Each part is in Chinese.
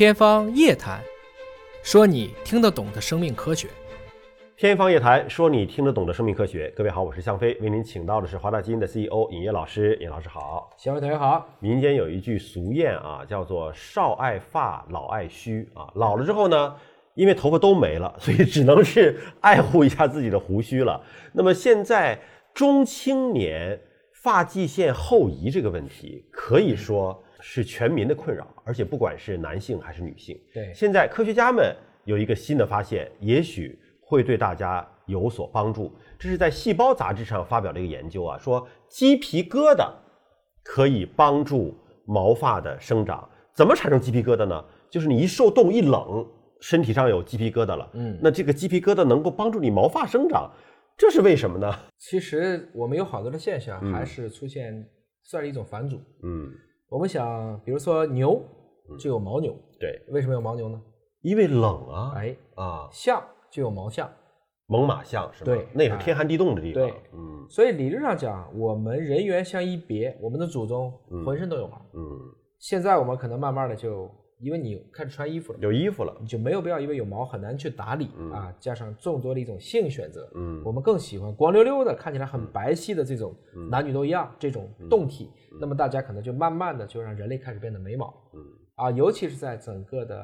天方夜谭，说你听得懂的生命科学。天方夜谭，说你听得懂的生命科学。各位好，我是向飞，为您请到的是华大基因的 CEO 尹烨老师。尹老师好。小伟同学好。民间有一句俗谚啊，叫做“少爱发，老爱须”啊。老了之后呢，因为头发都没了，所以只能是爱护一下自己的胡须了。那么现在中青年发际线后移这个问题，可以说是全民的困扰，而且不管是男性还是女性。对，现在科学家们有一个新的发现，也许会对大家有所帮助。这是在《细胞》杂志上发表的一个研究啊，说鸡皮疙瘩可以帮助毛发的生长。怎么产生鸡皮疙瘩呢？就是你一受冻一冷，身体上有鸡皮疙瘩了。嗯，那这个鸡皮疙瘩能够帮助你毛发生长，这是为什么呢？其实我们有好多的现象还是出现算是一种反祖。嗯，我们想，比如说牛就有牦牛，对，为什么有牦牛呢？因为冷啊。哎，啊，象就有毛象，猛犸象是吧？对那是天寒地冻的地方。对嗯所以理论上讲，我们人猿相一别，我们的祖宗浑身都有毛。嗯，现在我们可能慢慢的就，因为你开始穿衣服了，有衣服了。你就没有必要因为有毛很难去打理、啊，加上众多的一种性选择，嗯我们更喜欢光溜溜的，看起来很白皙的这种男女都一样这种动体，那么大家可能就慢慢的就让人类开始变得没毛，嗯啊，尤其是在整个的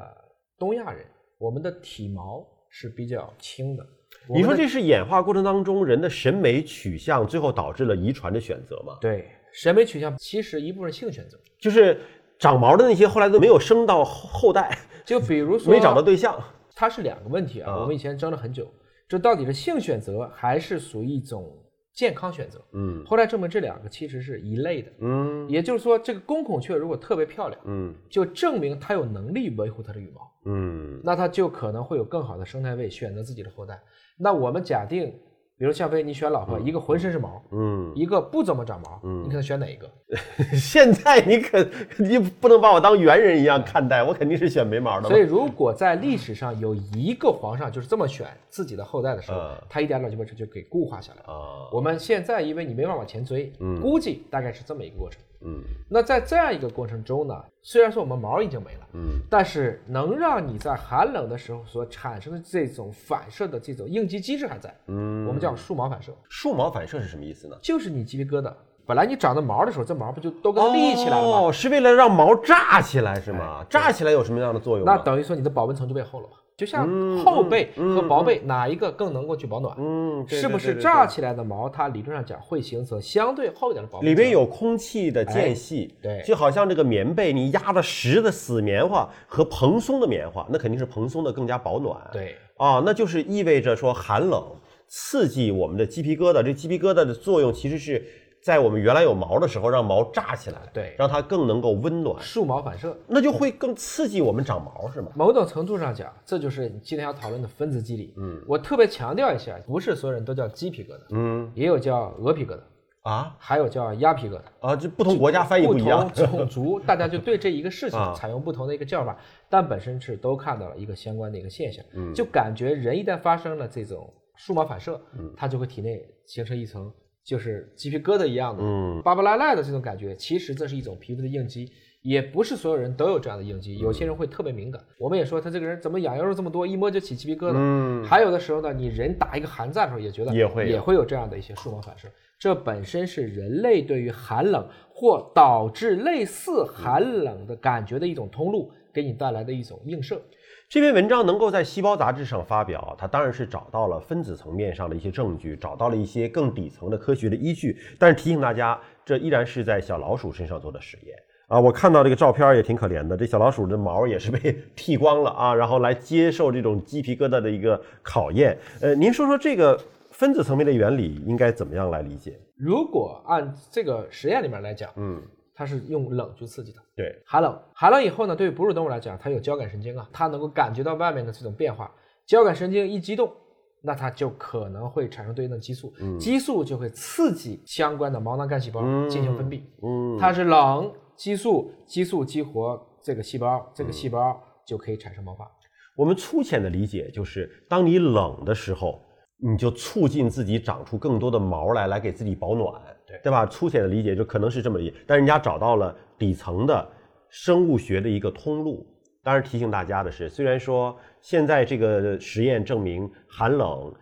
东亚人，我们的体毛是比较轻的。你说这是演化过程当中人的审美取向，最后导致了遗传的选择吗？对审美取向其实一部分性选择，就是长毛的那些后来都没有生到后后代，就比如说 没找到对象。它是两个问题啊，啊我们以前争了很久，这到底是性选择还是属于一种健康选择？嗯后来证明这两个其实是一类的，嗯也就是说，这个公孔雀如果特别漂亮，嗯就证明它有能力维护它的羽毛，嗯那它就可能会有更好的生态位选择自己的后代。那我们假定，比如向飞，你选老婆，一个浑身是毛，嗯，一个不怎么长毛，你可能选哪一个？现在你可你不能把我当猿人一样看待，我肯定是选没毛的。所以，如果在历史上有一个皇上就是这么选自己的后代的时候嗯，他一点点就把这就给固化下来了。啊，我们现在因为你没办法往前追，估计大概是这么一个过程。嗯。那在这样一个过程中呢，虽然说我们毛已经没了，嗯。但是能让你在寒冷的时候所产生的这种反射的这种应激机制还在，嗯，我们叫竖毛反射，竖毛反射是什么意思呢？就是你鸡皮疙瘩，本来你长的毛的时候，这毛不就都跟立起来了吗？哦，是为了让毛炸起来是吗哎？炸起来有什么样的作用？那等于说你的保温层就变厚了吧？就像厚被和薄被哪一个更能够去保暖？嗯，对是不是炸起来的毛，它理论上讲会形成相对厚一点的保温层？里边有空气的间隙，哎对就好像这个棉被，你压的实的死棉花和蓬松的棉花，那肯定是蓬松的更加保暖。对啊，那就是意味着说寒冷刺激我们的鸡皮疙瘩，这鸡皮疙瘩的作用其实是在我们原来有毛的时候让毛炸起来，对让它更能够温暖，竖毛反射。那就会更刺激我们长毛，是吗？某种程度上讲，这就是你今天要讨论的分子机理。嗯，我特别强调一下，不是所有人都叫鸡皮疙瘩，嗯也有叫鹅皮疙瘩，啊还有叫鸭皮疙瘩。啊，这不同国家翻译不一样不。同种族，大家就对这一个事情 啊采用不同的一个叫法，但本身是都看到了一个相关的一个现象，嗯就感觉人一旦发生了这种树毛反射，它就会体内形成一层就是鸡皮疙瘩一样的，嗯巴巴赖赖的这种感觉，其实这是一种皮肤的应激。也不是所有人都有这样的应激，有些人会特别敏感。我们也说他这个人怎么痒痒肉这么多，一摸就起鸡皮疙瘩。嗯还有的时候呢，你人打一个寒战的时候，也觉得也会有也会有这样的一些树毛反射。这本身是人类对于寒冷或导致类似寒冷的感觉的一种通路，给你带来的一种映射。这篇文章能够在《细胞》杂志上发表，它当然是找到了分子层面上的一些证据，找到了一些更底层的科学的依据。但是提醒大家，这依然是在小老鼠身上做的实验啊！我看到这个照片也挺可怜的，这小老鼠的毛也是被 剃光了啊，然后来接受这种鸡皮疙瘩的一个考验。呃，您说说这个分子层面的原理应该怎么样来理解？如果按这个实验里面来讲，嗯，它是用冷去刺激的，对，寒冷，寒冷以后呢，对于哺乳动物来讲，它有交感神经啊，它能够感觉到外面的这种变化，交感神经一激动，那它就可能会产生对应的激素，激素就会刺激相关的毛囊干细胞进行分泌，嗯，它是冷激素，激素激活这个细胞，这个细胞就可以产生毛发。我们粗浅的理解就是，当你冷的时候，你就促进自己长出更多的毛来，来给自己保暖，对吧？粗浅的理解就可能是这么理解，但人家找到了底层的生物学的一个通路。当然提醒大家的是，虽然说现在这个实验证明寒冷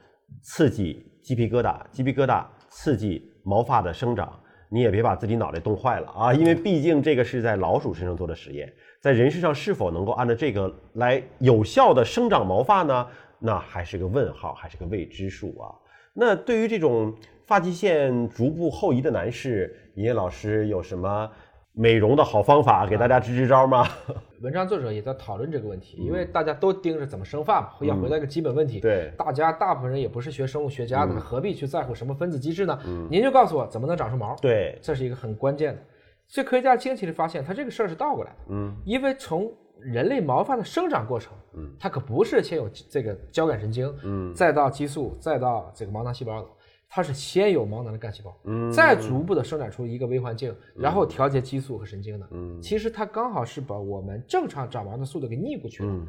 刺激鸡皮疙瘩，鸡皮疙瘩刺激毛发的生长，你也别把自己脑袋冻坏了啊！因为毕竟这个是在老鼠身上做的实验，在人身上是否能够按照这个来有效的生长毛发呢？那还是个问号，还是个未知数啊！那对于这种发际线逐步后移的男士，尹烨老师有什么美容的好方法给大家支支招吗？文章作者也在讨论这个问题，因为大家都盯着怎么生发嘛，要回答一个基本问题。对大家大部分人也不是学生物学家的，何必去在乎什么分子机制呢？您就告诉我怎么能长出毛？对，这是一个很关键的。所以科学家惊奇地发现，他这个事儿是倒过来的。嗯，因为从人类毛发的生长过程，嗯，它可不是先有这个交感神经，嗯再到激素，再到这个毛囊细胞的，它是先有毛囊的干细胞，嗯再逐步的生产出一个微环境，然后调节激素和神经的。嗯其实它刚好是把我们正常长毛的速度给逆过去了。嗯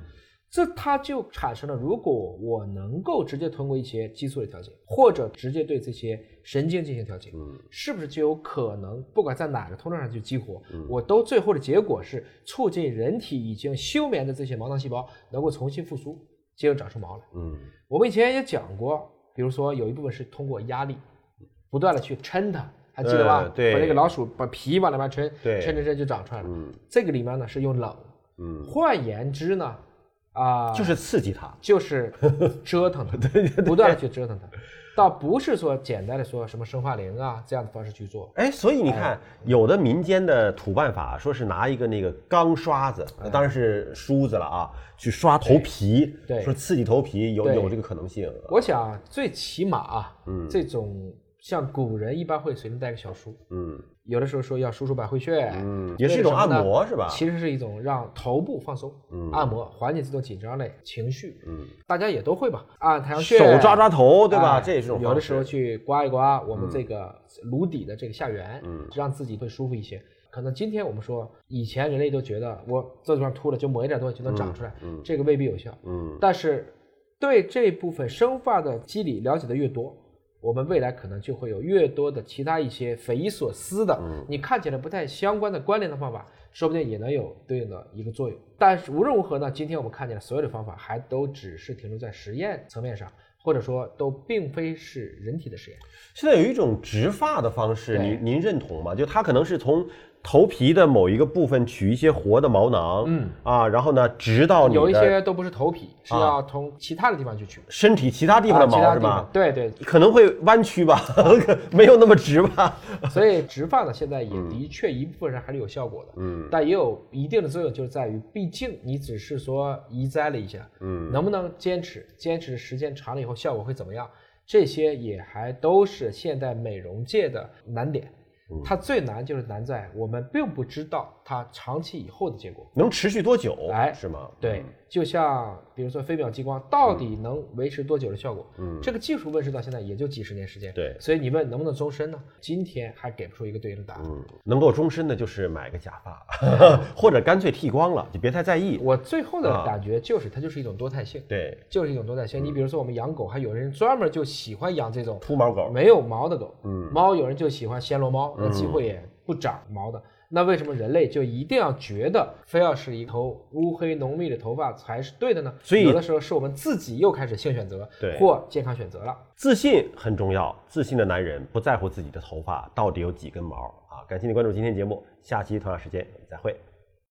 这它就产生了，如果我能够直接通过一些激素的调节，或者直接对这些神经进行调节，嗯是不是就有可能，不管在哪个通道上去激活，嗯我都最后的结果是促进人体已经休眠的这些毛囊细胞能够重新复苏，接着长出毛来。嗯我们以前也讲过，比如说有一部分是通过压力，不断的去撑它，还记得吧？把那个老鼠把皮往那边抻，对抻抻抻就长出来了。嗯这个里面呢是用冷，嗯，换言之呢，啊、就是刺激它。就是折腾它，不断的去折腾它，倒不是说简单的说什么生化灵啊这样的方式去做。哎，所以你看，有的民间的土办法，说是拿一个那个钢刷子，那当然是梳子了啊，去刷头皮，对说刺激头皮有有这个可能性。我想最起码啊，嗯这种像古人一般会随身带个小梳，嗯有的时候说要舒舒百会穴，嗯，也是一种按摩是吧？其实是一种让头部放松，嗯按摩缓解这种紧张类情绪。嗯，大家也都会吧，按太阳穴，手抓抓头，对吧？哎这也是种有的时候去刮一刮我们这个颅底的这个下缘，嗯让自己会舒服一些。可能今天我们说，以前人类都觉得我这地方秃了，就抹一点东西就能长出来，嗯嗯这个未必有效。嗯但是对这部分生发的机理了解的越多，我们未来可能就会有越多的其他一些匪夷所思的，嗯你看起来不太相关的关联的方法，说不定也能有对应的一个作用。但是无论如何呢，今天我们看见的所有的方法还都只是停留在实验层面上，或者说都并非是人体的实验。现在有一种植发的方式，您您认同吗？就它可能是从头皮的某一个部分取一些活的毛囊，嗯啊，然后呢直到你有一些都不是头皮，是啊要从其他的地方去取。身体其他地方的毛是吧？对对，可能会弯曲吧，没有那么直吧？所以植发呢，现在也的确一部分人还是有效果的，嗯但也有一定的作用，就是在于，毕竟你只是说移栽了一下，嗯能不能坚持，坚持时间长了以后效果会怎么样，这些也还都是现代美容界的难点。它最难就是难在我们并不知道它长期以后的结果。能持续多久？哎是吗？对，就像比如说飞秒激光到底能维持多久的效果？嗯这个技术问世到现在也就几十年时间。对所以你问能不能终身呢？今天还给不出一个对应的答案。嗯，能够终身的就是买个假发，或者干脆剃光了，就别太在意。我最后的啊感觉就是它就是一种多态性，对，就是一种多态性。你比如说我们养狗，还有人专门就喜欢养这种秃毛狗，没有毛的狗，嗯猫有人就喜欢暹罗猫，那机会也不长毛的。那为什么人类就一定要觉得非要是一头乌黑浓密的头发才是对的呢？所以有的时候是我们自己又开始性选择，对或健康选择了。自信很重要，自信的男人不在乎自己的头发到底有几根毛啊！感谢你关注今天节目，下期同样时间我们再会。